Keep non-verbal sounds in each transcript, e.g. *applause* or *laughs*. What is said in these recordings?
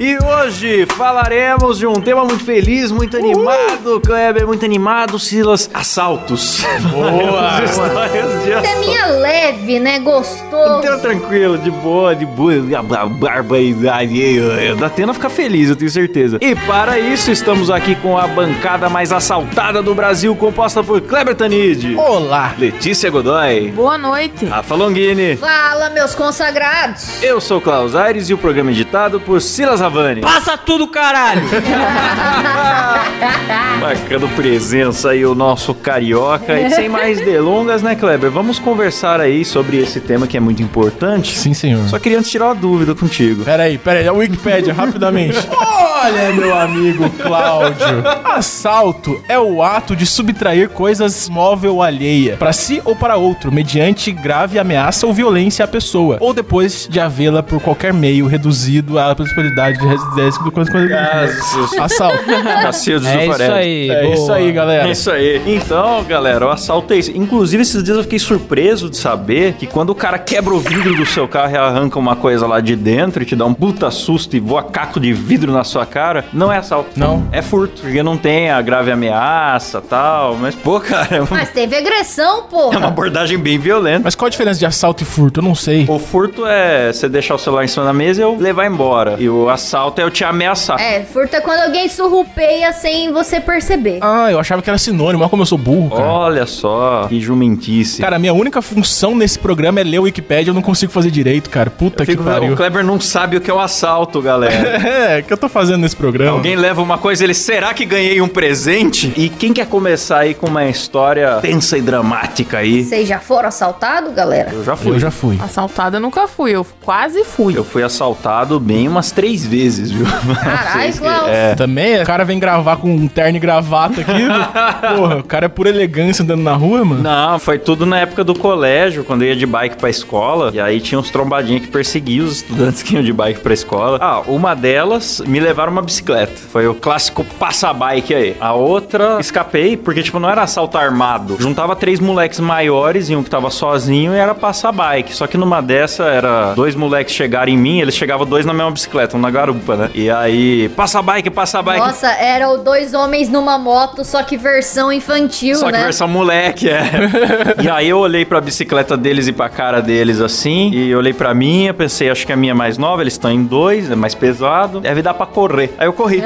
E hoje falaremos de um tema muito feliz, muito animado, Kleber, muito animado, Silas, assaltos. *laughs* Boa! histórias de assaltos. Teminha leve, né? Gostoso. Então, tranquilo, de boa, de boa, a barbaridade. Da Atena fica feliz, eu tenho certeza. E para isso, estamos aqui com a bancada mais assaltada do Brasil, composta por Kleber Tanid, Olá! Letícia Godoy, Boa noite. Rafa Longini. Fala, meus consagrados. Eu sou o Klaus Aires e o programa é por Silas Havani. Passa tudo, caralho! *laughs* Marcando presença aí o nosso carioca. E sem mais delongas, né, Kleber? Vamos conversar aí sobre esse tema que é muito importante. Sim, senhor. Só queria antes tirar uma dúvida contigo. Peraí, peraí, é a Wikipédia, rapidamente. *laughs* Olha, meu amigo Cláudio. Assalto é o ato de subtrair coisas móvel alheia, para si ou para outro, mediante grave ameaça ou violência à pessoa, ou depois de havê-la por qualquer meio reduzido à possibilidade de residência do quanto Assalto. Cacildo É isso aí. É boa. isso aí, galera. É isso aí. Então, galera, o assalto é isso. Inclusive, esses dias eu fiquei surpreso de saber que quando o cara quebra o vidro do seu carro e arranca uma coisa lá de dentro e te dá um puta susto e voa caco de vidro na sua cara, não é assalto. Não. É furto, porque não tem a grave ameaça tal. Mas, pô, cara, é Mas teve agressão, é uma abordagem bem violenta. Mas qual a diferença de assalto e furto? Eu não sei. O furto é você deixar o celular em cima da mesa e eu levar embora. E o assalto é eu te ameaçar. É, furto é quando alguém surrupeia sem você perceber. Ah, eu achava que era sinônimo. Olha como eu sou burro, cara. Olha só, que jumentice. Cara, a minha única função nesse programa é ler o Wikipedia, eu não consigo fazer direito, cara. Puta Eu que fico- pariu. o Kleber não sabe o que é o assalto, galera. *laughs* É, o que eu tô fazendo nesse programa? Alguém leva uma coisa, ele, será que ganhei um presente? E quem quer começar aí com uma história tensa e dramática aí? Vocês já foram assaltados, galera? Eu já fui. Eu já fui. Assaltada eu nunca fui, eu quase fui. Eu fui assaltado bem umas três vezes, viu? Caralho, *laughs* Klaus. É. Também, o cara vem gravar com um terno e gravata aqui. *laughs* Porra, o cara é pura elegância andando na rua, mano. Não, foi tudo na época do colégio, quando eu ia de bike pra escola. E aí tinha uns trombadinhos que perseguiam os estudantes que iam de bike pra escola. Ah, uma delas me levaram uma bicicleta. Foi o clássico passa-bike aí. A outra, escapei, porque, tipo, não era assalto armado. Juntava três moleques maiores e um que tava sozinho e era passa-bike. Só que numa dessa era dois moleques chegarem em mim, eles chegavam dois na mesma bicicleta, um na garupa, né? E aí, passa-bike, passa-bike. Nossa, eram dois homens numa moto, só que versão infantil, Só que né? versão moleque, é. *laughs* e aí eu olhei pra bicicleta deles e pra cara deles assim, e olhei pra minha, pensei, acho que a minha é mais nova, eles estão em dois, é mais pesado, deve dar pra correr. Aí eu corri.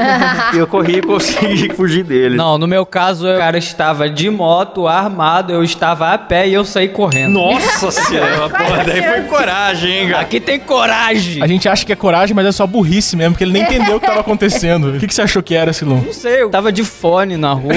e *laughs* eu corri e consegui *laughs* fugir deles. Não, no meu caso, o cara estava de moto, armado, eu estava a pé e eu saí correndo. Nossa *laughs* senhora, porra, daí foi coragem, hein, cara. Aqui tem coragem! A gente acha que é coragem, mas é só burrice mesmo, porque ele nem entendeu o que tava acontecendo. O que, que você achou que era, Silon? Não sei, eu tava de fone na rua.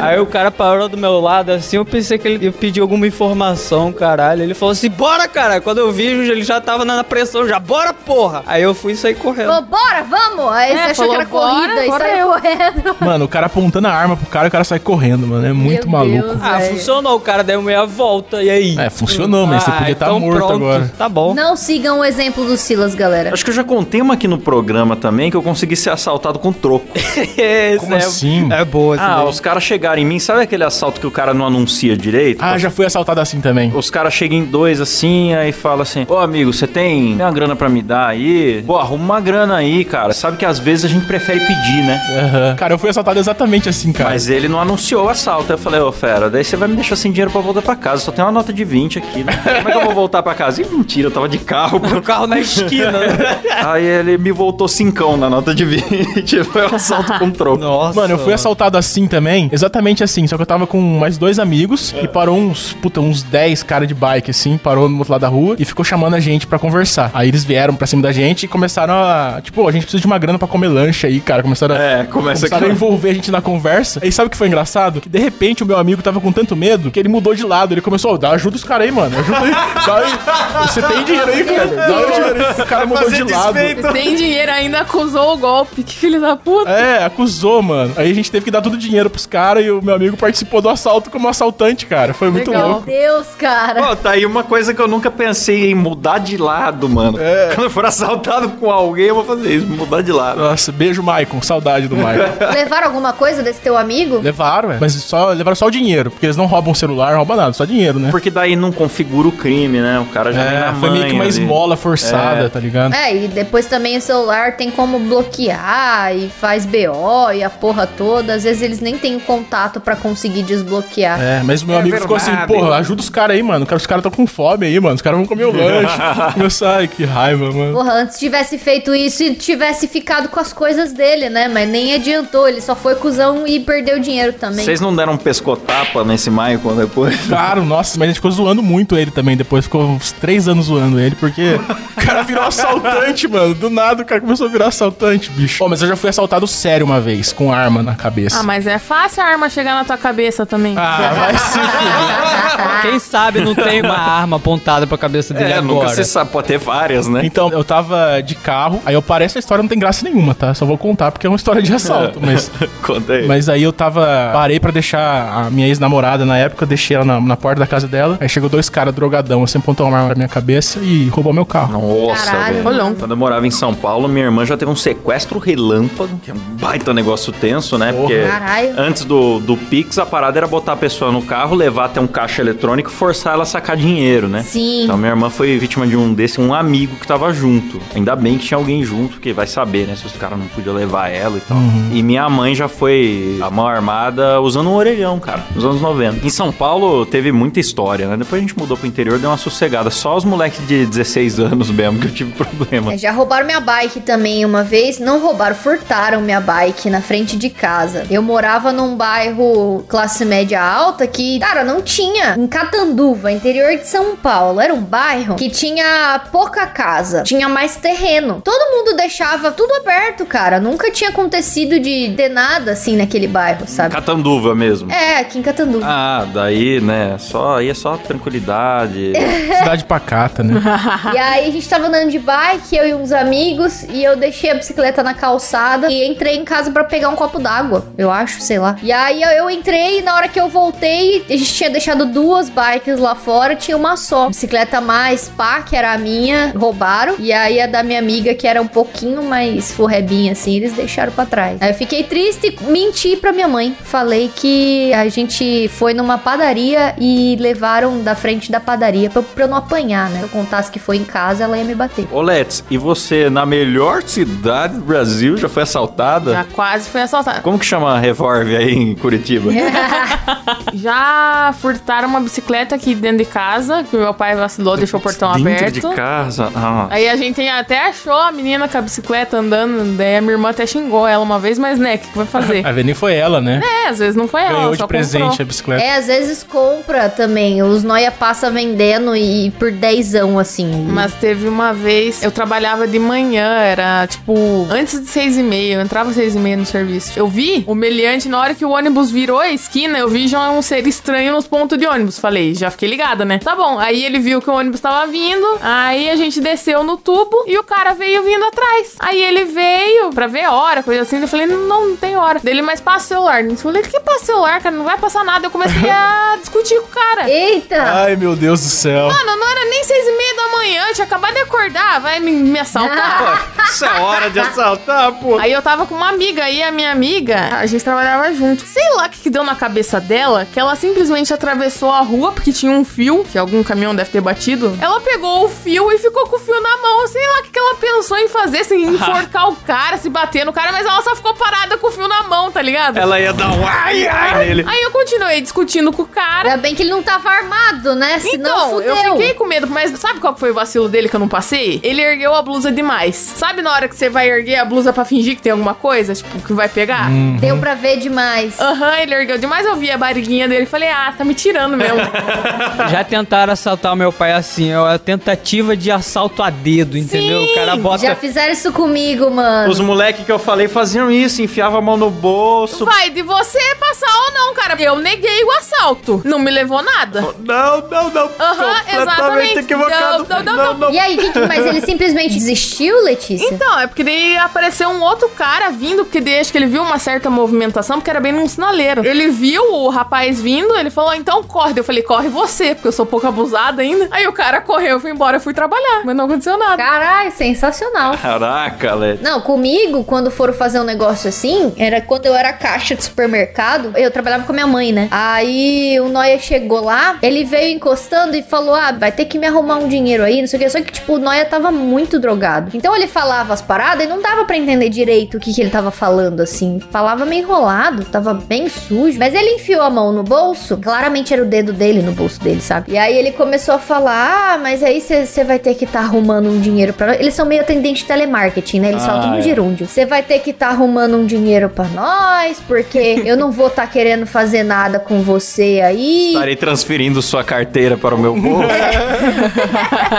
Aí o cara parou do meu lado assim, eu pensei que ele ia pedir alguma informação, caralho. Ele falou assim: bora, cara. Quando eu vi, ele já tava na pressão, já bora, porra. Aí eu fui sair correndo. Bora, vamos! Aí É, você achou falou, que era bora, corrida e saiu eu. correndo. *laughs* Mano, o cara apontando a arma pro cara e o cara sai correndo, mano. É muito Meu maluco. Deus. Ah, velho. funcionou, o cara deu meia volta, e aí? É, funcionou, mas você Ah, podia estar então morto pronto. agora. Tá bom. Não sigam o exemplo do Silas, galera. Acho que eu já contei uma aqui no programa também que eu consegui ser assaltado com troco. *laughs* Como é, assim? É boa, Ah, daí. os caras chegaram em mim, sabe aquele assalto que o cara não anuncia direito? Ah, já fui assaltado assim também. Os caras chegam em dois assim, aí fala assim: Ô amigo, você tem, tem uma grana pra me dar aí? Pô, arruma uma grana aí, cara. Sabe que às vezes a gente prefere pedir, né? Aham. Cara, eu fui assaltado exatamente assim, cara. Mas ele não anunciou o assalto. Aí eu falei, ô fera, daí você vai me deixar sem dinheiro pra voltar pra casa. Só tem uma nota de 20 aqui, né? Como é que eu vou voltar pra casa? Ih, mentira, eu tava de carro. *laughs* O carro na esquina. né? *laughs* Aí ele me voltou cincão na nota de 20. *laughs* Foi um assalto com troco. Nossa. Mano, eu fui assaltado assim também, exatamente assim, só que eu tava com mais dois amigos e parou uns, puta, uns 10 cara de bike assim, parou no outro lado da rua e ficou chamando a gente pra conversar. Aí eles vieram pra cima da gente e começaram a, tipo, a gente precisa de uma grana pra comer lanche aí, cara, começaram a É, começa Começaram a envolver a gente na conversa. Aí sabe o que foi engraçado? Que de repente o meu amigo tava com tanto medo que ele mudou de lado. Ele começou, "Ô, dá ajuda os caras aí, mano. Ajuda aí. *laughs* Dá aí. Você tem dinheiro aí, cara? Dá o dinheiro aí. O cara mudou de lado. Você tem dinheiro ainda acusou o golpe. Que filho da puta. É, acusou, mano. Aí a gente teve que dar todo o dinheiro pros caras e o meu amigo participou do assalto como assaltante, cara. Foi muito legal. Deus, cara. Pô, tá aí uma coisa que eu nunca pensei em mudar de lado, mano. Quando eu for assaltado com alguém, eu vou fazer isso, mudar de lado. Nossa, beijo, Maicon. Saudade do Maicon. *laughs* Levaram alguma coisa desse teu amigo? levaram, é. Mas só, levaram só o dinheiro, porque eles não roubam celular, não roubam nada, só dinheiro, né? Porque daí não configura o crime, né? O cara já vem É, na foi meio que uma ali. esmola forçada, É. tá ligado? É, e depois também o celular tem como bloquear e faz BO e a porra toda. Às vezes eles nem têm contato pra conseguir desbloquear. É, mas o meu É amigo ficou assim, verdade. porra, ajuda os caras aí, mano. Os caras estão com fome aí, mano. Os caras vão comer o *laughs* lanche. Começou, ai, que raiva, mano. Porra, antes tivesse feito isso e tivesse ficado com as coisas dele, né? Mas nem adiantou, ele só foi cuzão e perdeu dinheiro também. Vocês não deram um pescotapa nesse Maicon depois? *laughs* Claro, nossa, mas a gente ficou zoando muito ele também. Depois ficou uns três anos zoando ele, porque *laughs* o cara virou assaltante, mano. Do nada o cara começou a virar assaltante, bicho. Pô, mas eu já fui assaltado sério uma vez, com arma na cabeça. Ah, mas é fácil a arma chegar na tua cabeça também. Ah, *laughs* vai se fuder. Quem sabe não tem uma arma apontada pra cabeça dele É, agora. nunca se sabe, pode ter várias, né? Então, eu tava de carro, aí eu parei, essa história não tem graça nenhuma, tá? Só vou contar porque é uma história de assalto, mas... *laughs* Conta aí. Mas aí eu tava. Parei pra deixar a minha ex-namorada na época, deixei ela na, na porta da casa dela. Aí chegou dois caras drogadão, assim, apontou uma arma na minha cabeça e roubou meu carro. Nossa, Caralho. velho. Quando eu morava em São Paulo, minha irmã já teve um sequestro relâmpago, que é um baita negócio tenso, né? Porque Caralho. antes do, do Pix, a parada era botar a pessoa no carro, levar até um caixa eletrônico e forçar ela a sacar dinheiro, né? Sim. Então minha irmã foi vítima de um desse, um amigo que tava junto. Ainda bem que tinha alguém junto, porque vai saber, né? Se os caras não podiam levar ela e tal. E minha mãe já foi a mão armada usando um orelhão, cara, nos anos 90. Em São Paulo teve muita história, né? Depois a gente mudou pro interior, deu uma sossegada. Só os moleques de 16 anos mesmo que eu tive problema. É, já roubaram minha bike também uma vez. Não roubaram, furtaram minha bike na frente de casa. Eu morava num bairro classe média alta que, cara, não tinha. Em Catanduva, interior de São Paulo. Era um bairro que tinha pouca casa. Tinha mais terreno. Todo mundo deixava tudo aberto, cara. Nunca tinha acontecido de ter nada assim naquele bairro, sabe? Catanduva mesmo. É, aqui em Catanduva. Ah, daí, né? Só, aí é só tranquilidade. *laughs* Cidade pacata, né? *laughs* E aí a gente tava andando de bike, eu e uns amigos, e eu deixei a bicicleta na calçada e entrei em casa pra pegar um copo d'água, eu acho, sei lá. E aí eu- eu entrei e na hora que eu voltei, a gente tinha deixado duas bikes lá fora, tinha uma só. Bicicleta mais pá, que era a minha, roubaram. E aí a da minha amiga, que era um pouquinho mais forrebinha assim, eles deixaram pra trás. Aí eu fiquei triste e menti pra minha mãe. Falei que a gente foi numa padaria e levaram da frente da padaria pra, pra eu não apanhar, né? Se eu contasse que foi em casa, ela ia me bater. Ô, Let's, e você, na melhor cidade do Brasil, já foi assaltada? Já quase foi assaltado. Como que chama a Revolve aí em Curitiba? *laughs* Já furtaram uma bicicleta aqui dentro de casa, que o meu pai vacilou, deixou o portão Dentro aberto. de casa? Ah. Aí a gente até achou a menina com a bicicleta andando, daí a minha irmã até xingou ela uma vez, mas né, o que, que vai fazer? *laughs* A nem foi ela, né? é, às vezes não foi ela, Ganhou só de presente comprou. a bicicleta. É, às vezes compra também. Os noia passa vendendo e por dezão, assim. Mas teve uma vez, eu trabalhava de manhã, era tipo, antes de seis e meia, eu entrava às seis e meia no serviço. Eu vi o meliante, na hora que o ônibus virou a esquina, eu vi já um ser estranho nos pontos de ônibus. Falei, já fiquei ligada, né? Tá bom. Aí ele viu que o ônibus tava vindo, aí a gente desceu no tubo e o cara veio vindo atrás. Aí ele veio pra ver a hora, coisa assim. Eu falei, não, não tem hora. Dele, mas passa o celular. Eu falei, que passa o celular, cara? Não vai passar nada. Eu comecei a *laughs* discutir com o cara. Eita! Ai, meu Deus do céu. Mano, não era nem seis e meia da manhã, eu tinha acabado de acordar, vai me, me assaltar. *laughs* Isso é hora de assaltar, pô. Aí eu tava com uma amiga e a minha amiga, a gente trabalhava junto. Sei lá o que, que deu na cabeça dela, que ela simplesmente atravessou a rua porque tinha um fio, que algum caminhão deve ter batido. Ela pegou o fio e ficou com o fio na mão. Sei lá o que, que ela pensou em fazer, assim, *laughs* enforcar o cara, se bater no cara, mas ela só ficou parada com o fio na mão, tá ligado? Ela ia dar um ai, ai nele. Aí eu continuei discutindo com o cara. Ainda bem que ele não tava armado, né? Senão Então, fudeu. eu fiquei com medo, mas sabe qual que foi o vacilo dele que eu não passei? Ele ergueu a blusa demais. Sabe na hora que você vai erguer a blusa pra fingir que tem alguma coisa, tipo, que vai pegar? Deu pra ver demais. Aham, ele ergueu demais, eu vi a barriguinha dele e falei, ah, tá me tirando mesmo. *laughs* Já tentaram assaltar o meu pai assim, é uma tentativa de assalto a dedo, entendeu? O cara bota. Já fizeram isso comigo, mano. Os moleques que eu falei faziam isso, enfiavam a mão no bolso. vai de você passar ou não, cara. Eu neguei o assalto. Não me levou nada. Não, não, não. Aham, exatamente. equivocado. Não, não, não, E aí, mas ele simplesmente desistiu, Letícia? Então, é porque daí apareceu um outro cara vindo, porque daí acho que ele viu uma certa movimentação, porque era bem num sinaleiro. Ele viu o rapaz vindo, ele falou, então corre. Eu falei, corre você, porque eu sou pouco abusada ainda. Aí o cara correu, eu fui embora, eu fui trabalhar. Mas não aconteceu nada. Caralho, sensacional. Caraca, Led. Não, comigo, quando foram fazer um negócio assim, era quando eu era caixa de supermercado, eu trabalhava com a minha mãe, né? Aí o Noia chegou lá, ele veio encostando e falou: Ah, vai ter que me arrumar um dinheiro aí, não sei o que. Só que, tipo, o Noia tava muito drogado. Então ele falava as paradas e não dava pra entender direito o que, que ele tava falando, assim. Falava meio enrolado, tava bem sujo. Mas ele enfiou a mão no bolso, claramente era o dedo dele no bolso dele, sabe? E aí ele começou a falar: Ah, mas aí você vai ter que estar arrumando um dinheiro pra. Eles são meio atendente de telemarketing, né? Eles Ah, no é. gerúndio. Você vai ter que estar arrumando um dinheiro pra nós, porque *laughs* eu não vou estar querendo fazer nada com você aí. Estarei transferindo sua carteira para o meu *laughs* bolso.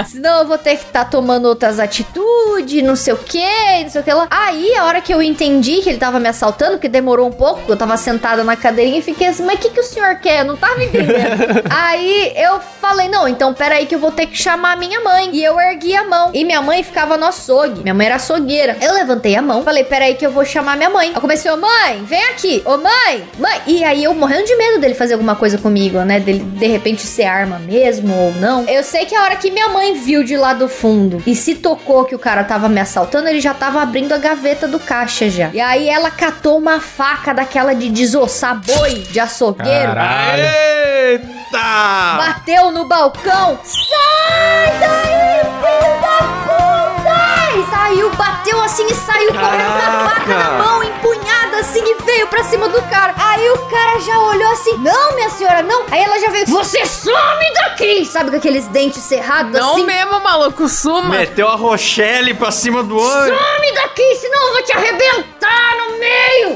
Senão eu vou ter que estar tomando outras atitudes, não sei o que, não sei o que lá. Aí, a hora que eu entendi que ele tava me assaltando, que demorou um pouco, eu tava sentada na cadeirinha e fiquei assim, mas o que, que o senhor quer? Eu não tava entendendo. *laughs* aí eu falei, não, então peraí que eu vou ter que chamar a minha mãe. E eu ergui a mão. E minha mãe ficava no açougue. Minha mãe era açougueira. Eu levantei a mão, falei, peraí que eu vou chamar minha mãe. Eu comecei, ô mãe, vem aqui. Ô mãe, mãe. E aí eu morrendo de medo dele fazer alguma coisa comigo, né? Dele de repente ser arma mesmo ou não. Eu sei que a hora que minha mãe viu de lá do fundo e se tocou que o cara tava me assaltando, ele já tava abrindo a gaveta do caixa já. E aí ela catou uma faca daquela de desossar boi de açougueiro. Caralho. Eita! Bateu no balcão. Sai daí, filho da puta! E saiu, bateu assim e saiu correndo com a faca na mão, empunhada assim e veio pra cima do cara. Aí o cara já olhou assim: Não, minha senhora, não. Aí ela já veio: Você some daqui! Sabe com aqueles dentes cerrados Não assim? mesmo, maluco, suma. Meteu a Rochelle pra cima do olho. Some daqui, senão eu vou te arrebentar no meio!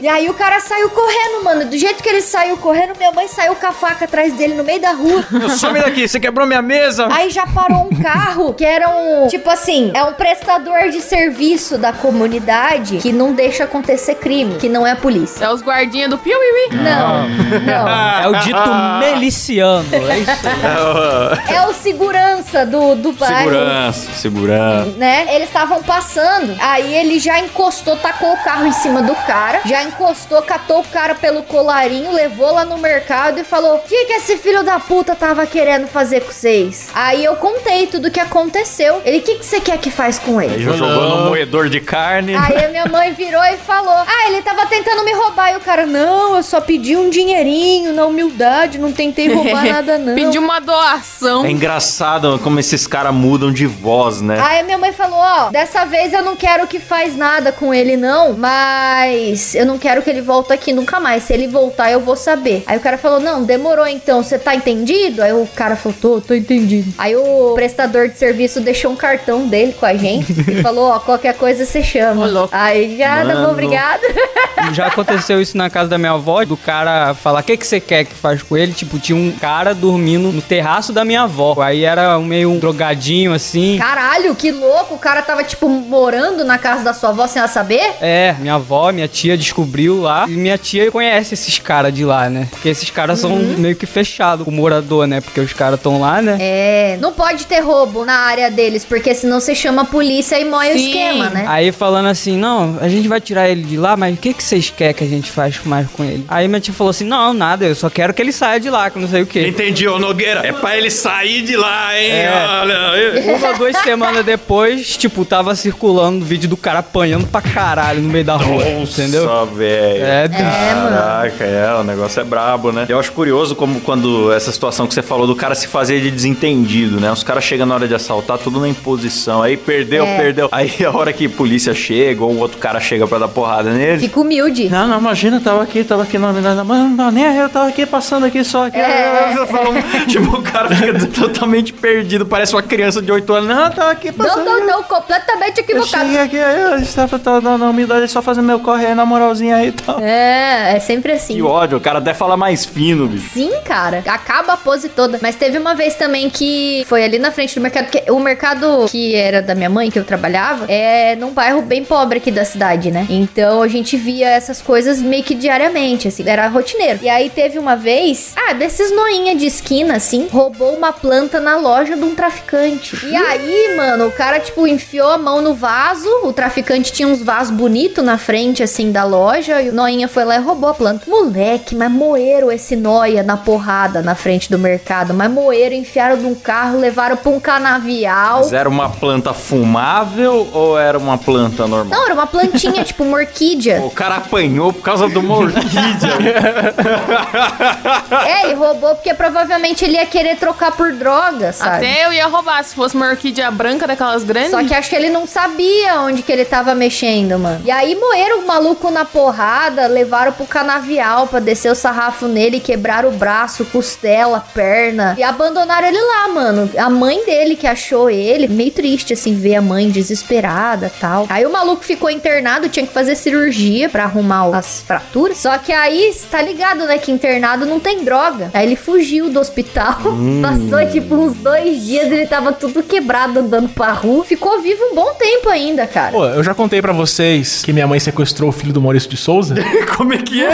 E aí o cara saiu correndo, mano. Do jeito que ele saiu correndo, minha mãe saiu com a faca atrás dele no meio da rua. *laughs* Some daqui, você quebrou minha mesa. Aí já parou um carro que era um. Tipo assim, é um prestador de serviço da comunidade que não deixa acontecer crime, que não é a polícia. É os guardinhas do Piuiui. Não, não. É o dito meliciano, é isso aí. É o segurança do, do bairro. Segurança, segurança. né? Eles estavam passando. Aí ele já encostou, tacou o carro em cima do cara. Já encostou, catou o cara pelo colarinho, levou lá no mercado e falou: O que, que esse filho da puta tava querendo fazer com vocês? Aí eu contei tudo o que aconteceu. Ele: O que, que você quer que faz com ele? já jogou no moedor de carne. Aí a minha mãe virou e falou: Ah, ele tava tentando me roubar. E o cara: Não, eu só pedi um dinheirinho na humildade, não tentei roubar *laughs* nada, não. Pediu uma doação. É engraçado como esses caras mudam de voz, né? Aí a minha mãe falou, ó, dessa vez eu não quero que faz nada com ele não, mas eu não quero que ele volte aqui nunca mais. Se ele voltar, eu vou saber. Aí o cara falou, não, demorou então, você tá entendido? Aí o cara falou, tô, tô entendido. Aí o prestador de serviço deixou um cartão dele com a gente e *laughs* falou, ó, qualquer coisa você chama. Ô, louco. Aí já, tá Mano. bom, obrigado. *laughs* Já aconteceu isso na casa da minha avó, do cara falar, o que, que você quer que faz com ele? Tipo, tinha um cara dormindo no terraço da minha avó. Aí era meio um drogadinho, assim. Caralho, que louco, o cara tava, tipo, morando na casa da sua avó sem ela saber? É, minha avó, minha tia descobriu lá. E minha tia conhece esses caras de lá, né? Porque esses caras são meio que fechados com o morador, né? Porque os caras estão lá, né? É, não pode ter roubo na área deles, porque senão você chama a polícia e moe o esquema, né? Aí falando assim, não, a gente vai tirar ele de lá, mas o que, que vocês querem que a gente faz mais com ele? Aí minha tia falou assim, não, nada, eu só quero que ele saia de lá, que não sei o quê. Entendi, ô Nogueira. É pra ele sair de lá, hein? É. Olha. Uma, duas semanas depois, tipo, tava circulando o vídeo do cara apanhando pra caralho no meio da rua, entendeu? Velho. É, bicho. Caraca, é, o negócio é brabo, né? Eu acho curioso como quando essa situação que você falou do cara se fazer de desentendido, né? Os caras chegam na hora de assaltar, tudo na imposição. Aí perdeu, É. perdeu. Aí a hora que a polícia chega ou o outro cara chega pra dar porrada nele. Fica humilde. Não, não, imagina, tava aqui, tava aqui, não, não, não, não, não nem eu tava aqui, passando aqui só. Aqui, É. *laughs* tipo, o cara fica *laughs* totalmente perdido, parece uma criança de 8 anos. Não, tava aqui passando. Não, não, não, completamente Eu equivocado. cheguei aqui, eu estava tava dando humildade, só fazendo meu corre aí na moralzinha aí e tal. É, é sempre assim. Que ódio, o cara até fala mais fino, bicho. Sim, cara. Acaba a pose toda. Mas teve uma vez também que foi ali na frente do mercado. Porque o mercado que era da minha mãe, que eu trabalhava, é num bairro bem pobre aqui da cidade, né? Então a gente via essas coisas meio que diariamente, assim. Era rotineiro. E aí teve uma vez, ah, desses noinha de esquina, assim, roubou uma planta na loja de um traficante. E aí, mano, o cara, tipo, enfiou a mão no vaso. O traficante tinha uns vasos bonitos na frente, assim da loja e o Noinha foi lá e roubou a planta. Moleque, mas moeram esse Noia na porrada na frente do mercado. Mas moeram, enfiaram num carro, levaram pra um canavial. Mas era uma planta fumável ou era uma planta normal? Não, era uma plantinha, *laughs* tipo uma orquídea. O cara apanhou por causa de uma orquídea. *laughs* É, ele roubou porque provavelmente ele ia querer trocar por droga, sabe? Até eu ia roubar se fosse uma orquídea branca daquelas grandes. Só que acho que ele não sabia onde que ele tava mexendo, mano. E aí moeram o maluco na porrada, levaram pro canavial pra descer o sarrafo nele, quebraram o braço, costela, perna. E abandonaram ele lá, mano. A mãe dele que achou ele, meio triste, assim, ver a mãe desesperada tal. Aí o maluco ficou internado, tinha que fazer cirurgia pra arrumar as fraturas. Só que aí, tá ligado, né, que internado não tem droga. Aí ele fugiu do hospital. *laughs* Passou, tipo, uns dois dias, ele tava tudo quebrado, andando pra rua. Ficou vivo um bom tempo ainda, cara. Pô, eu já contei pra vocês que minha mãe sequestrou o filho do Maurício de Souza. *laughs* Como é que é?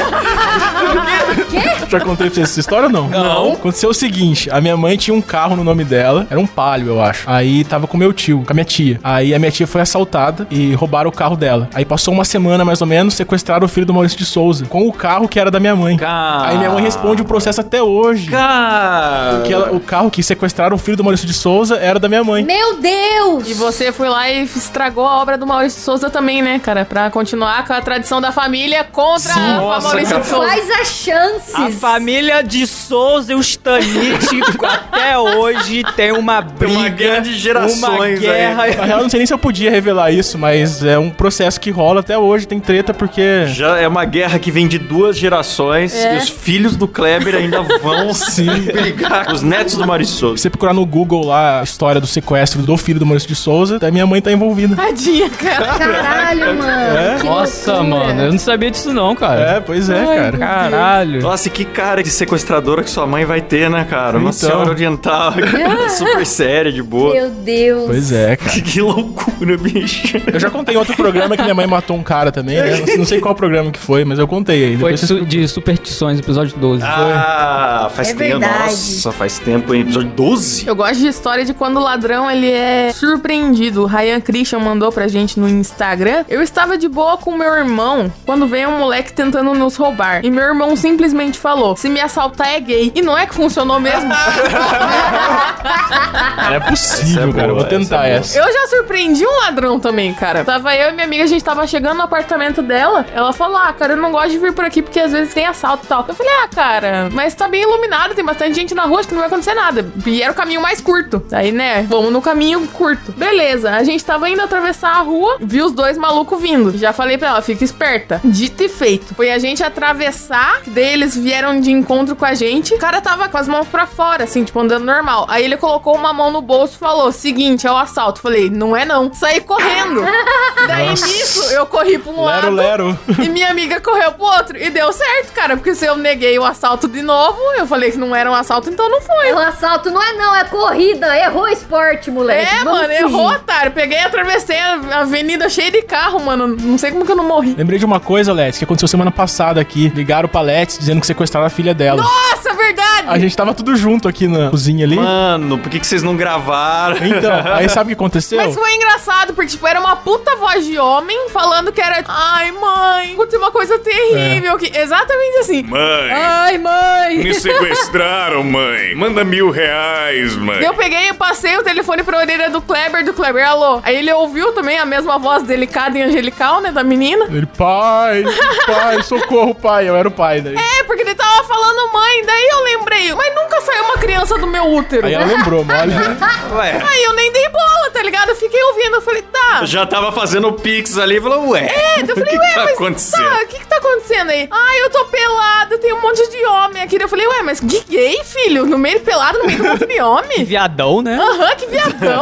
já contei pra vocês essa história ou não? Não. Aconteceu o seguinte, a minha mãe tinha um carro no nome dela, era um palio, eu acho. Aí tava com meu tio, com a minha tia. Aí a minha tia foi assaltada e roubaram o carro dela. Aí passou uma semana, mais ou menos, sequestraram o filho do Maurício de Souza, com o carro que era da minha mãe. Cara. Aí minha mãe responde o processo até hoje. Cara. Ela- o carro que sequestraram o filho do Maurício de Souza era da minha mãe. Meu Deus! E você foi lá e estragou a obra do Maurício de Souza também, né, cara? Pra continuar com a tradição da família contra Sim, a nossa, Maurício de Souza. Quais as chances? A família de Souza e os *laughs* Tanit até hoje tem uma briga. uma guerra de gerações Uma aí. guerra. Na real, eu não sei nem se eu podia revelar isso, mas é um processo que rola até hoje, tem treta porque. Já é uma guerra que vem de duas gerações É. e os filhos do Kleber ainda vão *laughs* Sim. brigar com os netos do Maurício Se Souza. você procurar no Google lá a história do sequestro do filho do Maurício de Souza, até minha mãe tá envolvida. Tadinha, cara. *laughs* Caralho, mano. que Nossa, loucura. mano, eu não sabia disso não, cara. É, pois é, cara. Caralho. Nossa, e que cara de sequestradora que sua mãe vai ter, né, cara? Uma Então. senhora oriental, *laughs* super séria, de boa. Meu Deus. Pois é, cara. *laughs* Que loucura, bicho. Eu já contei em outro programa que minha mãe matou um cara também, né? Não sei- qual programa que foi, mas eu contei aí. Foi su- de Superstições, episódio 12. Ah, faz É tempo. verdade. Nossa, faz tempo, hein? Episódio 12? Eu gosto de história de quando o ladrão ele é surpreendido. O Ryan Christian mandou pra gente no Instagram. Eu estava de boa com meu irmão quando veio um moleque tentando nos roubar. E meu irmão simplesmente falou: se me assaltar é gay. E não é que funcionou mesmo? *laughs* É possível, é boa, cara. Eu vou tentar essa é essa. Eu já surpreendi um ladrão também, cara. Tava eu e minha amiga, a gente tava chegando no apartamento dela. Ela falou: Ah, cara, eu não gosto de vir por aqui porque às vezes tem assalto e tal. Eu falei: Ah, cara, mas tá bem iluminado, tem bastante gente na rua, acho que não vai acontecer nada. E era o caminho mais curto. Aí, né, vamos no caminho curto. Beleza, a gente tava indo atravessar a rua, viu os dois malucos vindo. Já falei pra ela: fica esperta. Dito e feito. Foi a gente atravessar, daí eles vieram de encontro com a gente. O cara tava com as mãos pra fora, assim, tipo, andando normal. Aí ele colocou uma mão no bolso e falou: seguinte, é o assalto. Falei, não é não. Saí correndo. *laughs* Daí Nossa. nisso, eu corri pra um Lero, lado. lero. E minha amiga correu pro outro. E deu certo, cara. Porque se eu neguei o assalto de novo, eu falei que não era um assalto, então não foi. O assalto não é não, é corrida. Errou o esporte, moleque. É, Vamos mano, fugir. errou, otário. Peguei e atravessei a avenida cheia de carro, mano. Não sei como que eu não morri. Lembrei de uma coisa, Let's, que aconteceu semana passada aqui. Ligaram pra Let's dizendo que sequestraram a filha dela. Nossa! *laughs* A gente tava tudo junto aqui na cozinha ali. Mano, por que, que vocês não gravaram? Então, *laughs* aí sabe o que aconteceu? Mas foi engraçado, porque, tipo, era uma puta voz de homem falando que era. Ai, mãe, aconteceu uma coisa terrível. Que... Exatamente assim. Mãe, Ai, mãe! me sequestraram, *laughs* mãe. Manda mil reais, mãe. Eu peguei e passei o telefone pra orelha do Kleber, do Kleber, alô. Aí ele ouviu também a mesma voz delicada e angelical, né, da menina. Ele, pai, pai, socorro, pai. Eu era o pai daí. É, porque ele tava falando mãe, daí eu lembrei, mas nunca saiu uma criança do meu útero. Aí ela lembrou, mole. *laughs* Ué, Aí eu nem dei bola, tá ligado? Eu fiquei ouvindo, eu falei, tá. eu já tava fazendo o Pix ali e falou, ué. É, eu *laughs* falei, que, ué, que tá mas acontecendo? Tá, o que que tá acontecendo aí? Ai, eu tô pelada, tem um monte de homem aqui. Eu falei, ué, mas que gay, filho? No meio pelado, no meio do monte de homem? *laughs* Viadão, né? Aham, que viadão.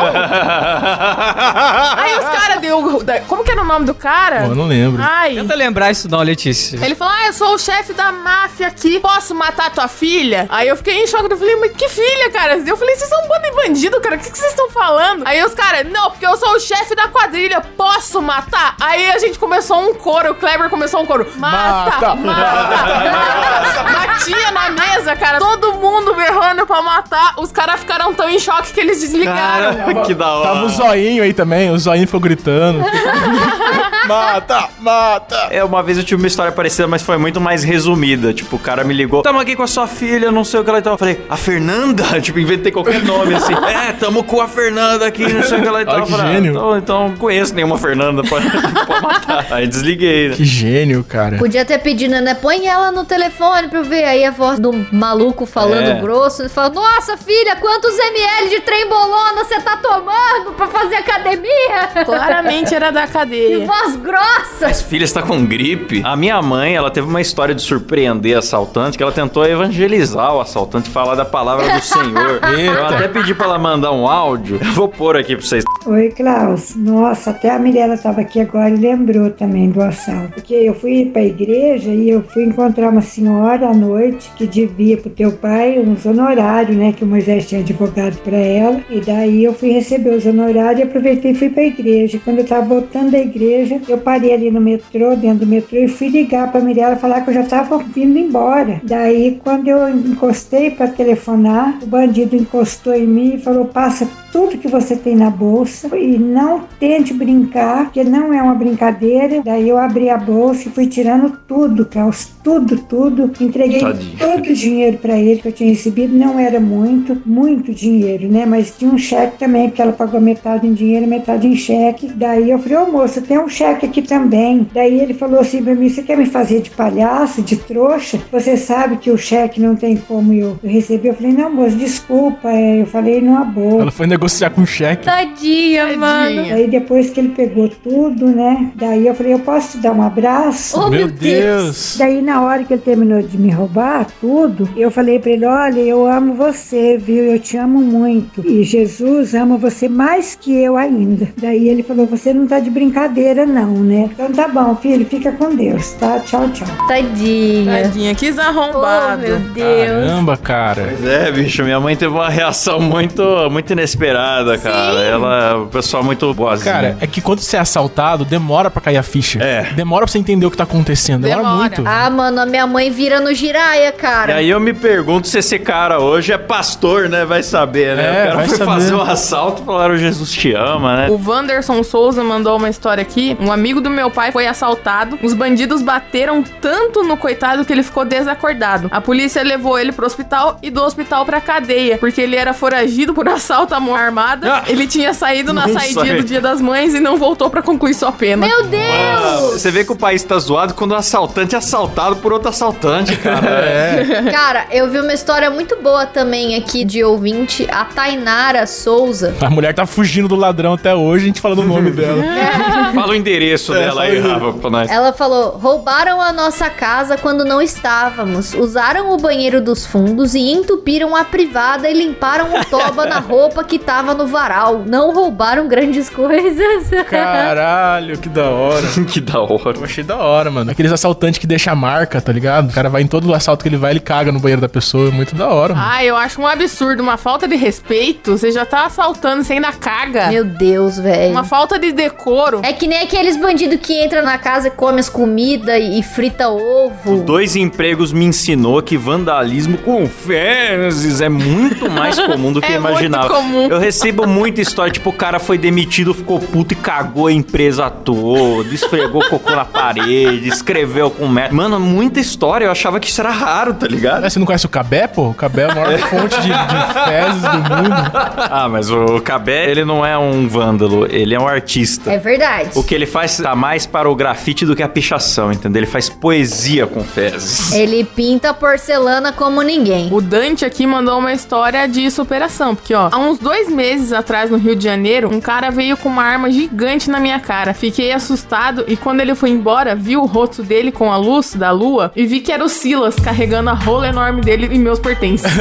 Aí os caras deu. Como que era o nome do cara? Pô, eu não lembro. Ai. Tenta lembrar isso não, Letícia. Ele falou: Ah, eu sou o chefe da máfia aqui. Posso matar tua filha? Aí eu fiquei em choque. Eu falei, mas que filha, cara? Eu falei, vocês são um bando de bandido, cara. O que, que vocês estão falando? Aí os caras, não, porque eu sou o chefe da quadrilha. Posso matar? Aí a gente começou um coro. O Kleber começou um coro. Mata, Mata. mata, mata. *laughs* Batia na mesa, cara. Todo mundo berrando pra matar. Os caras ficaram tão em choque que eles desligaram. Cara, *laughs* que da hora. Tava o zoinho aí também, o zoinho ficou gritando. *laughs* mata, mata. É, uma vez eu tive uma história parecida, mas foi muito mais resumida. Tipo, o cara me ligou, tamo aqui com a sua filha, não sei o que ela tal. Eu falei, a Fernanda? *laughs* Tipo, inventei qualquer nome assim. *laughs* é, tamo com a Fernanda aqui, não sei o que ela tal. Olha Eu que falei, ah, gênio. então, então não conheço nenhuma Fernanda *laughs* pra, pra matar. Aí desliguei, né? Que gênio, cara. Podia ter pedido, né? Põe ela no telefone pra eu ver. Aí a voz do maluco falando É. grosso. Ele fala: Nossa, filha, quantos ml de trembolona você tá tomando pra fazer academia? Claramente era da Que cadeia. voz grossa! As filha está com gripe. A minha mãe, ela teve uma história de surpreender assaltante, que ela tentou evangelizar o assaltante, falar da palavra do Senhor. *laughs* Eu até pedi pra ela mandar um áudio. Eu vou pôr aqui pra vocês. Oi, Klaus. Nossa, até a Mirella estava aqui agora e lembrou também do assalto. Porque eu fui para a igreja e eu fui encontrar uma senhora à noite que devia para o teu pai uns honorários, né? Que o Moisés tinha advogado para ela. E daí eu fui receber os honorários e aproveitei e fui para a igreja. Quando eu estava voltando da igreja, eu parei ali no metrô, dentro do metrô, e fui ligar para a Mirella falar que eu já estava vindo embora. Daí, quando eu encostei para telefonar, o bandido encostou em mim e falou: passa tudo que você tem na bolsa e não tente brincar, porque não é uma brincadeira. Daí eu abri a bolsa e fui tirando tudo, Klaus, tudo, tudo. Entreguei Tadinho. todo o dinheiro para ele que eu tinha recebido, não era muito, muito dinheiro, né? Mas tinha um cheque também, porque ela pagou metade em dinheiro, metade em cheque. Daí eu falei, ô moço, tem um cheque aqui também. Daí ele falou assim pra mim, você quer me fazer de palhaço, de trouxa? Você sabe que o cheque não tem como eu receber? Eu falei, não, moço, desculpa, é, eu falei numa boa. Ela foi negociar com cheque. Tadinha, mano. Aí depois que ele pegou tudo, né? Daí eu falei, eu posso te dar um abraço? Oh, Meu Deus. Daí na hora que ele terminou de me roubar tudo, eu falei pra ele, olha, eu amo você, viu? Eu te amo muito. E Jesus ama você mais que eu ainda. Daí ele falou, você não tá de brincadeira não, né? Então tá bom, filho, fica com Deus, tá? Tchau, tchau. Tadinha. Tadinha, quis Oh, arrombado. meu Deus. Caramba, cara. Pois é, bicho, minha mãe teve uma reação muito, muito inesperada, cara. Ela é uma pessoa muito boazinha. Cara, é que quando você é assaltado, demora pra cair a ficha. É. Demora pra você entender o que tá acontecendo. Demora, Demora. muito. Ah, mano, a minha mãe vira no giraia, E cara. aí eu me pergunto se esse cara hoje é pastor, né? Vai saber, né? É, o cara vai foi saber. fazer um assalto e falaram Jesus te ama, né? O Wanderson Souza mandou uma história aqui. Um amigo do meu pai foi assaltado. Os bandidos bateram tanto no coitado que ele ficou desacordado. A polícia levou ele pro hospital e do hospital pra cadeia, porque ele era foragido por *laughs* assalto à mão armada. Ah! ele tinha saído na saidinha sei. do Dia das Mães e não voltou pra concluir sua pena. Meu Deus! Você vê que o país tá zoado quando o assaltante é assaltado por outro assaltante, cara. *laughs* É. Cara, eu vi uma história muito boa também aqui de ouvinte, a Tainara Souza. A mulher tá fugindo do ladrão até hoje, a gente falando o nome *laughs* dela. Fala o endereço É, dela aí. Rafa, pra nós. Ela falou: roubaram a nossa casa quando não estávamos, usaram o banheiro dos fundos e entupiram a privada e limparam o toba na roupa que tava no varal. Não roubaram grandes coisas. *laughs* Caralho, que da hora. *laughs* que da hora. Eu achei da hora, mano. Aqueles assaltantes que deixam a marca, tá ligado? O cara vai em todo assalto que ele vai, ele caga no banheiro da pessoa. É muito da hora, mano. Ah, eu acho um absurdo, uma falta de respeito. Você já tá assaltando, você ainda caga. Meu Deus, velho. Uma falta de decoro. É que nem aqueles bandidos que entram na casa e comem as comidas e, frita ovo. Dois empregos me ensinou que vandalismo com fezes é muito mais comum do que *laughs* É eu muito imaginava. comum. Eu recebo muita história, tipo, o cara foi demitido, ficou puto e cagou a empresa toda, esfregou cocô na parede, escreveu com merda. Mano, muita história, eu achava que isso era raro, tá ligado? Ah, Você não conhece o Cabé, pô? O Cabé é a maior fonte de, de fezes do mundo. Ah, mas o Cabé, ele não é um vândalo, ele é um artista. É verdade. O que ele faz tá mais para o grafite do que a pichação, entendeu? Ele faz poesia com fezes. Ele pinta porcelana como ninguém. O Dante aqui mandou uma história de superação, porque ó, há uns dois meses atrás no Rio de Janeiro, um cara veio com uma arma gigante na minha cara. Fiquei assustado e quando ele foi embora, vi o rosto dele com a luz da lua e vi que era o Silas carregando a rola enorme dele e meus pertences. *laughs*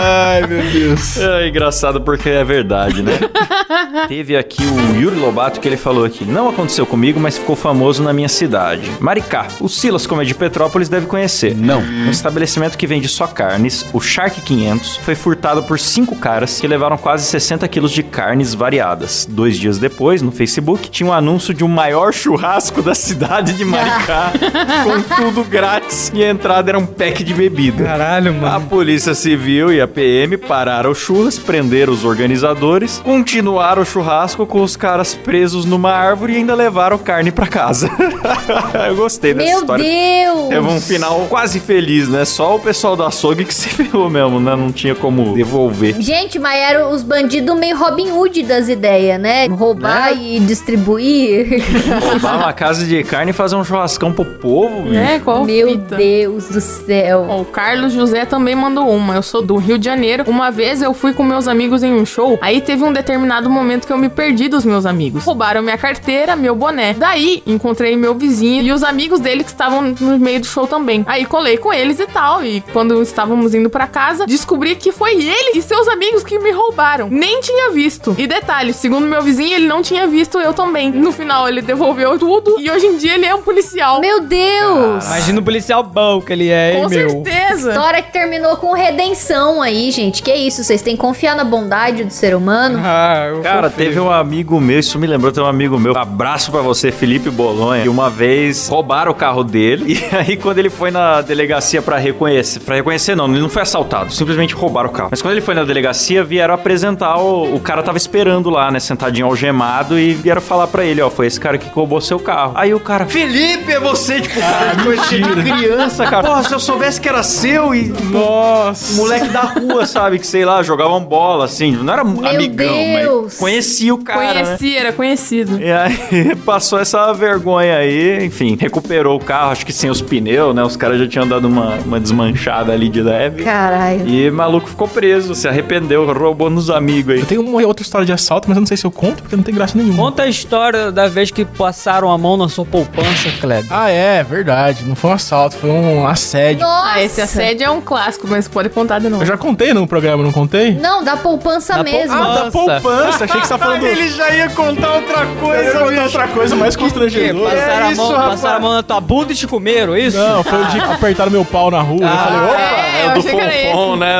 Ai, meu Deus. É engraçado porque é verdade, né? *laughs* Teve aqui o Yuri Lobato que ele falou aqui: Não aconteceu comigo, mas ficou famoso na minha cidade. Maricá. O Silas, como é de Petrópolis, deve conhecer. Não. Um estabelecimento que vende só carnes, o Shark 500, foi furtado por cinco caras que levaram quase 60 quilos de carnes variadas. Dois dias depois, no Facebook, tinha um anúncio de um maior churrasco da cidade de Maricá, *laughs* com tudo grátis. E a entrada era um pack de bebida. Caralho, A mano. Polícia Civil e a PM pararam os churras, prenderam os organizadores, continuaram o churrasco com os caras presos numa árvore e ainda levaram carne pra casa. *laughs* Eu gostei dessa Meu história. Deus! Teve um final quase feliz, né? Só o pessoal do açougue que se ferrou mesmo, né? Não tinha como devolver. Gente, mas eram os bandidos meio Robin Hood das ideias, né? Roubar Né? e distribuir. *laughs* Roubar uma casa de carne e fazer um churrascão pro povo, bicho. É, qual Meu fita? Deus do céu. Ó, o Carlos José também mandou uma. Eu sou do Rio de Janeiro. Uma vez eu fui com meus amigos em um show. Aí teve um determinado momento que eu me perdi dos meus amigos. Roubaram minha carteira, meu boné. Daí encontrei meu vizinho e os amigos dele que estavam no meio do show também. Aí colei com eles e tal. E quando estávamos indo pra casa, descobri que foi ele e seus amigos que me roubaram. Nem tinha visto. E detalhe, segundo meu vizinho, ele não tinha visto eu também. No final, ele devolveu tudo e hoje em dia ele é um policial. Meu Deus! Imagina o policial bom que ele é, hein, com meu. certeza. História que terminou com redenção aí, gente. Que isso? Vocês têm que confiar na bondade do ser humano? Ah, eu Cara, confio. teve um amigo meu, isso me lembrou, tem um amigo meu, abraço pra você, Felipe Bolonha, que uma vez roubaram o carro dele, *laughs* e aí quando ele foi na delegacia pra reconhecer, pra reconhecer não, ele não foi assaltado, simplesmente roubaram o carro. Mas quando ele foi na delegacia, vieram apresentar, o, o cara tava esperando lá, né, sentadinho algemado, e vieram falar pra ele, ó, foi esse cara que roubou seu carro. Aí o cara, Felipe, é você, tipo, cara, coisa de criança, cara. Porra, se eu soubesse que era seu e... Nossa. Moleque da rua, sabe? Que sei lá, jogavam bola, assim. Não era amigão, Deus. mas conhecia o cara. né? Conheci, era conhecido. E aí *laughs* passou essa vergonha aí, enfim, recuperou o carro, acho que sem os pneus, né? Os caras já tinham dado uma, uma desmanchada ali de leve. Caralho. E maluco ficou preso, se arrependeu, roubou nos amigos aí. Eu tenho uma outra história de assalto, mas eu não sei se eu conto, porque não tem graça nenhuma. Conta a história da vez que passaram a mão na sua poupança, Kleber. Ah, é, verdade. Não foi um assalto, foi um assédio. Nossa! Ah, esse assédio é um clássico, mas pode contar de novo. Eu já contei no programa, não contei? Não, da poupança Da mesmo. Ah, da poupança. Achei que você tava falando... Ele já ia contar outra Eu ia contar outra coisa mais Que? constrangedora. Passaram, É a mão, isso, rapaz. passaram a mão na tua bunda e te comeram, isso? Não, foi o dia que apertaram meu pau na rua. eu falei, opa! É, É eu o do achei que era Fonfon, né?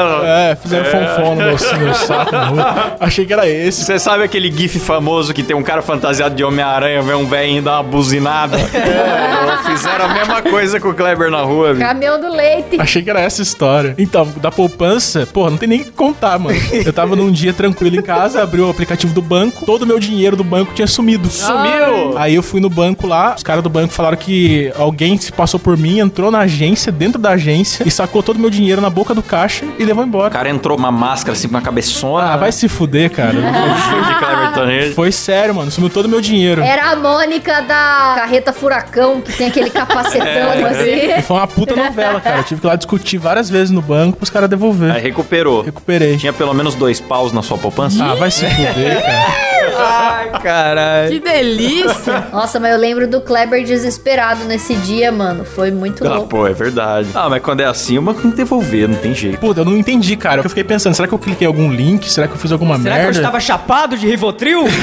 É, fizeram fonfon no meu, no saco rua. Achei que era esse. Você sabe aquele gif famoso que tem um cara fantasiado de Homem-Aranha, vê um velhinho dar uma buzinada? *laughs* É, fizeram a mesma coisa com o Kleber na rua, viu? Caminhão do leite. Achei que era essa história. Então, da poupança, pô, não tem nem o que contar, mano. Eu tava num dia tranquilo em casa, abri o aplicativo do banco, todo o meu dinheiro do banco tinha sumido. Sumiu! Aí eu fui no banco lá, os caras do banco falaram que alguém se passou por mim, entrou na agência, dentro da agência, e sacou todo o meu dinheiro na boca do caixa e levou O embora. cara entrou uma máscara assim, com uma cabeçona. Ah, vai se fuder, cara. *laughs* Foi sério, mano. Sumiu todo o meu dinheiro. Era a Mônica da carreta furacão, que tem aquele capacetão *laughs* E assim. foi uma puta novela, cara. Eu tive que ir lá discutir várias vezes no banco pros caras devolver. Aí recuperou. Recuperei. Tinha pelo menos dois paus na sua poupança? Ah, vai se fuder, cara. Ai, caralho. Que delícia! Nossa, mas eu lembro do Kleber desesperado nesse dia, mano. Foi muito Ah, louco. pô, é verdade. Ah, mas quando é assim, uma tem que devolver, não tem jeito. Puta, eu não entendi, cara. Eu fiquei pensando, será que eu cliquei em algum link? Será que eu fiz alguma Será que eu merda? estava chapado de Rivotril? *laughs*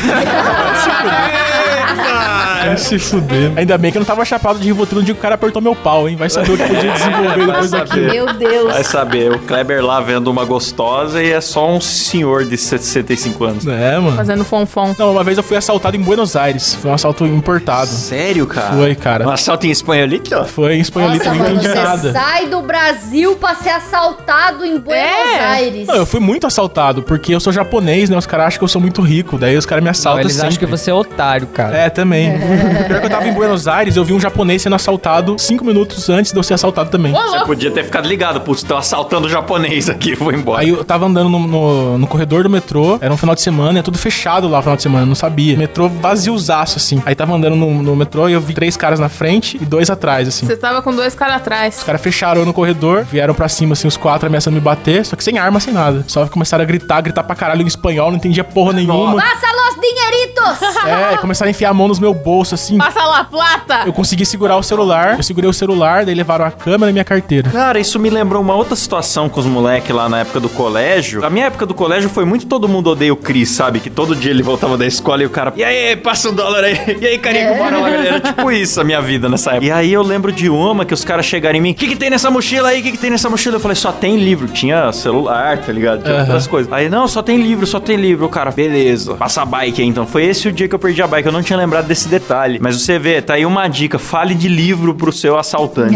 Vai se fuder. Ainda bem que eu não tava chapado de Rivotril no dia que o cara apertou meu pau, hein? Vai saber o que podia desenvolver depois daquilo. Meu Deus. Vai saber, o Kleber lá vendo uma gostosa e é só um senhor de 65 anos. É, mano. Fazendo fonfon. Não, uma vez eu fui assaltado em Buenos Aires. Foi um assalto importado. Sério, cara? Foi, cara. Um assalto em espanholito? Foi em espanholito, Nossa, não entendi você nada. sai do Brasil pra ser assaltado em Buenos É. Aires. Não, eu fui muito assaltado, porque eu sou japonês, né? Os caras acham que eu sou muito rico. Daí os caras me Não, assaltam eles sempre. acham que você é otário, cara. É, também. *laughs* Pior que eu tava em Buenos Aires, eu vi um japonês sendo assaltado cinco minutos antes de eu ser assaltado também. Você podia ter ficado ligado, putz, tô assaltando japonês aqui, *laughs* vou embora. Aí eu tava andando no, no, no corredor do metrô, era um final de semana, é tudo fechado lá no final de semana, eu não sabia. Metrô vaziozaço, assim. Aí tava andando no, no metrô e eu vi três caras na frente e dois atrás, assim. Você tava com dois caras atrás. Os caras fecharam eu no corredor, vieram pra cima, assim, os quatro ameaçando me bater, só que sem arma, sem nada. Só começaram a gritar, gritar pra caralho em espanhol, não entendia porra nenhuma. Passa los dinheiritos! É, começaram a enfiar a mão nos meus bolsos, assim. Passa lá, plata! Eu consegui segurar o celular, eu segurei o celular, daí levaram a câmera e minha carteira. Cara, isso me lembrou uma outra situação com os moleques lá na época do colégio. A minha época do colégio foi muito todo mundo odeia o Cris, sabe? Que todo dia ele voltava da escola e o cara, e aí, passa um dólar aí, *laughs* e aí, carinho, bora lá, galera. Tipo isso a minha vida nessa época. E aí eu lembro de uma que os caras chegaram em mim, o que, que tem nessa mochila aí? O que, que tem nessa mochila? Eu falei, só tem livro. Tinha celular, tá ligado? Tinha Aham. outras coisas. Aí, não, só tem livro, só tem livro. O cara, beleza, passa a bike que então. Foi esse o dia que eu perdi a bike. Eu não tinha lembrado desse detalhe. Mas você vê, tá aí uma dica. Fale de livro pro seu assaltante.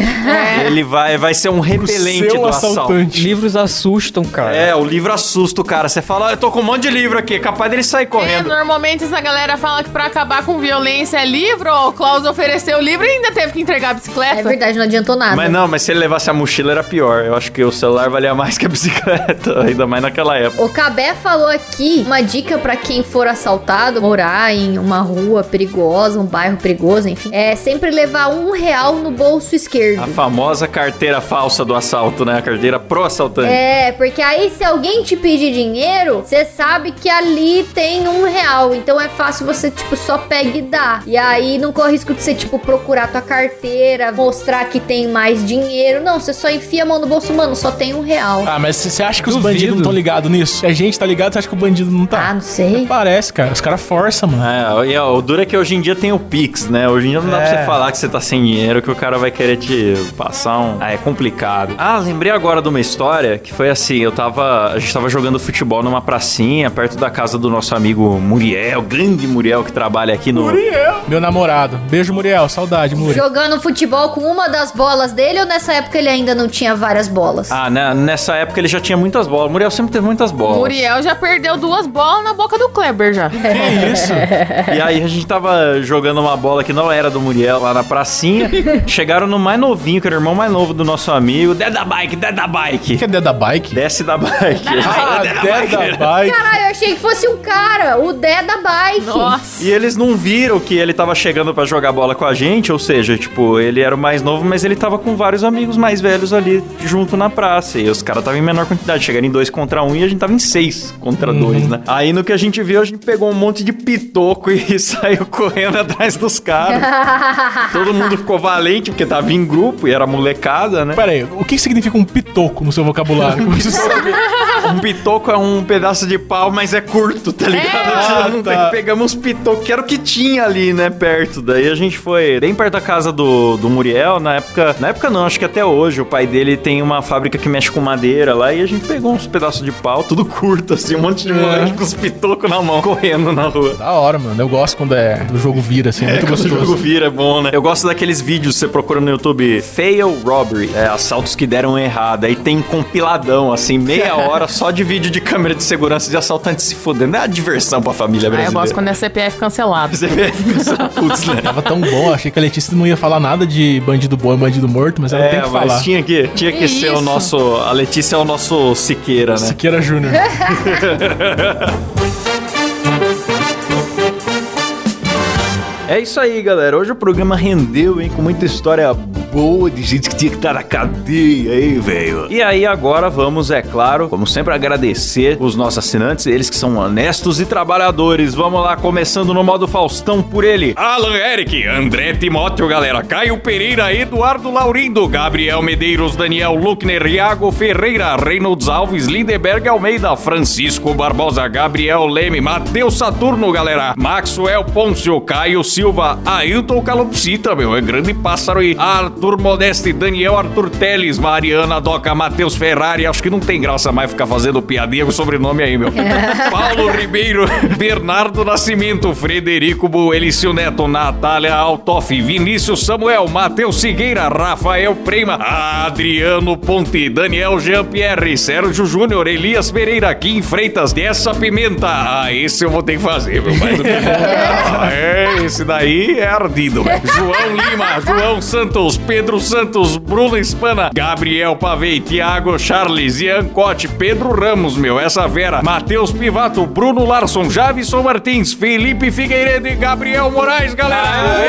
Ele vai, vai ser um repelente Seu do assalto. assaltante. Livros assustam, cara. É, o livro assusta o cara. Você fala, "Ah, eu tô com um monte de livro aqui. É capaz dele sair É, correndo. normalmente essa galera fala que pra acabar com violência é livro. O Klaus ofereceu o livro e ainda teve que entregar a bicicleta. É verdade, não adiantou nada. Mas não, mas se ele levasse a mochila era pior. Eu acho que o celular valia mais que a *laughs* bicicleta, ainda mais naquela época. O Cabé falou aqui uma dica pra quem for assaltado, morar em uma rua perigosa, um bairro perigoso, enfim. É sempre levar um real no bolso esquerdo. A famosa carteira falsa do assalto, né? A carteira pro assaltante. É, porque aí se alguém te pedir dinheiro, você sabe que ali tem um real. Então é fácil você, tipo, só pega e dá. E aí não corre risco de você, tipo, procurar tua carteira, mostrar que tem mais dinheiro. Não, você só enfia a mão no bolso, mano, só tem um real. Ah, mas você acha que os Duvido. bandidos não estão ligados nisso? Se a gente tá ligado, você acha que o bandido não tá? Ah, não sei. Parece, cara. Os caras forçam, mano. É, e ó, o duro é que hoje em dia tem o Pix, né? Hoje em dia não dá pra É. você falar que você tá sem dinheiro, que o cara vai querer te passar um. Ah, é complicado. Ah, lembrei agora de uma história que foi assim: eu tava. A gente tava jogando futebol numa pracinha, perto da casa do nosso amigo Muriel, grande Muriel, que trabalha aqui no. Meu namorado. Beijo, Muriel. Saudade, Muri. Jogando futebol com uma das bolas dele ou nessa época ele ainda não tinha várias bolas? Ah, né? nessa época ele já tinha muitas bolas. Muriel sempre teve muitas bolas. Muriel já perdeu duas bolas na boca do Kleber já. Que isso? *laughs* E aí a gente tava jogando uma bola que não era do Muriel lá na pracinha. *laughs* Chegaram no mais novinho, que era o irmão mais novo do nosso amigo. Desce da bike, desce da bike. que é da bike? Desce da bike. Ah, Dead da bike. Caralho, eu achei que fosse um cara, o Dé da bike. Nossa. E eles não viram que ele tava chegando pra jogar bola com a gente, ou seja, tipo, ele era o mais novo, mas ele tava com vários amigos mais velhos ali junto na praça. E os caras estavam em menor quantidade, chegaram em dois contra um e a gente tava em seis contra dois, né? Aí no que a gente viu, a gente pegou um monte de pitoco *laughs* e saiu correndo atrás dos caras. *laughs* Todo mundo ficou valente porque tava em grupo e era molecada, né? Pera aí, o que significa um pitoco no seu vocabulário? Como isso sabe? *laughs* Um pitoco é um pedaço de pau, mas é curto, tá ligado? Ah, Não tá. tem- Pegamos uns pitocos, que era o que tinha ali, né, perto. Daí a gente foi bem perto da casa do, do Muriel, na época... Na época não, acho que até hoje. O pai dele tem uma fábrica que mexe com madeira lá e a gente pegou uns pedaços de pau, tudo curto, assim, um monte de É. moleque com os pitocos na mão, correndo na rua. Da hora, mano. Eu gosto quando é, o jogo vira, assim. É muito Quando o jogo gostoso. vira, é bom, né? Eu gosto daqueles vídeos que você procura no YouTube, Fail Robbery, é, assaltos que deram errado. Aí tem compiladão, assim, meia *laughs* hora só de vídeo de câmera de segurança de assaltantes se fudendo. É uma diversão pra família Ah, eu brasileira. gosto quando é CPF cancelado. *laughs* Você vê, putz, né? Tava tão bom, achei que a Letícia não ia falar nada de bandido bom e bandido morto, mas ela tem É, que mas falar. tinha que, tinha que Que ser o isso? nosso. A Letícia é o nosso Siqueira, né? Siqueira Júnior. *laughs* É isso aí, galera. Hoje o programa rendeu, hein? Com muita história boa de gente que tinha que estar na cadeia, hein, velho? E aí, agora vamos, é claro, como sempre, agradecer os nossos assinantes, eles que são honestos e trabalhadores. Vamos lá, começando no modo Faustão por ele. Alan Eric, André Timóteo, galera. Caio Pereira, Eduardo Laurindo, Gabriel Medeiros, Daniel Luckner, Iago Ferreira, Reynolds Alves, Lindeberg Almeida, Francisco Barbosa, Gabriel Leme, Matheus Saturno, galera. Maxwell Pôncio, Caio Silva, Ailton Calopsita, meu, é grande pássaro aí. Arthur Modeste, Daniel Arthur Teles, Mariana Doca, Matheus Ferrari. Acho que não tem graça mais ficar fazendo piadinha com sobrenome aí, meu. *laughs* Paulo Ribeiro, *laughs* Bernardo Nascimento, Frederico Boelicio Neto, Natália Altoff, Vinícius Samuel, Matheus Figueira, Rafael Prema, Adriano Ponte, Daniel Jean-Pierre, Sérgio Júnior, Elias Pereira, Kim Freitas, dessa pimenta. Ah, esse eu vou ter que fazer, meu pai *laughs* Ah, É, esse daí é ardido. João Lima, João Santos, Pedro Santos, Bruno Espana, Gabriel Pavei, Thiago Charles, Ian Cote, Pedro Ramos, meu, essa Vera, Matheus Pivato, Bruno Larson, Javison Martins, Felipe Figueiredo e Gabriel Moraes, galera!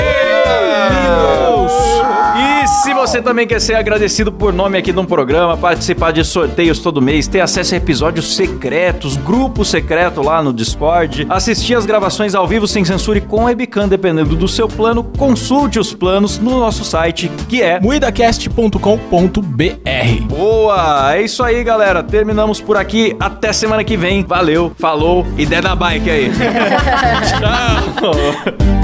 E se você também quer ser agradecido por nome aqui no programa, participar de sorteios todo mês, ter acesso a episódios secretos, grupo secreto lá no Discord, assistir as gravações ao vivo sem censura e com webcam, dependendo do seu plano, consulte os planos no nosso site, que é Muidacast.com.br Boa! É isso aí, galera. Terminamos por aqui. Até semana que vem. Valeu, falou e dé da bike aí. *laughs* Tchau!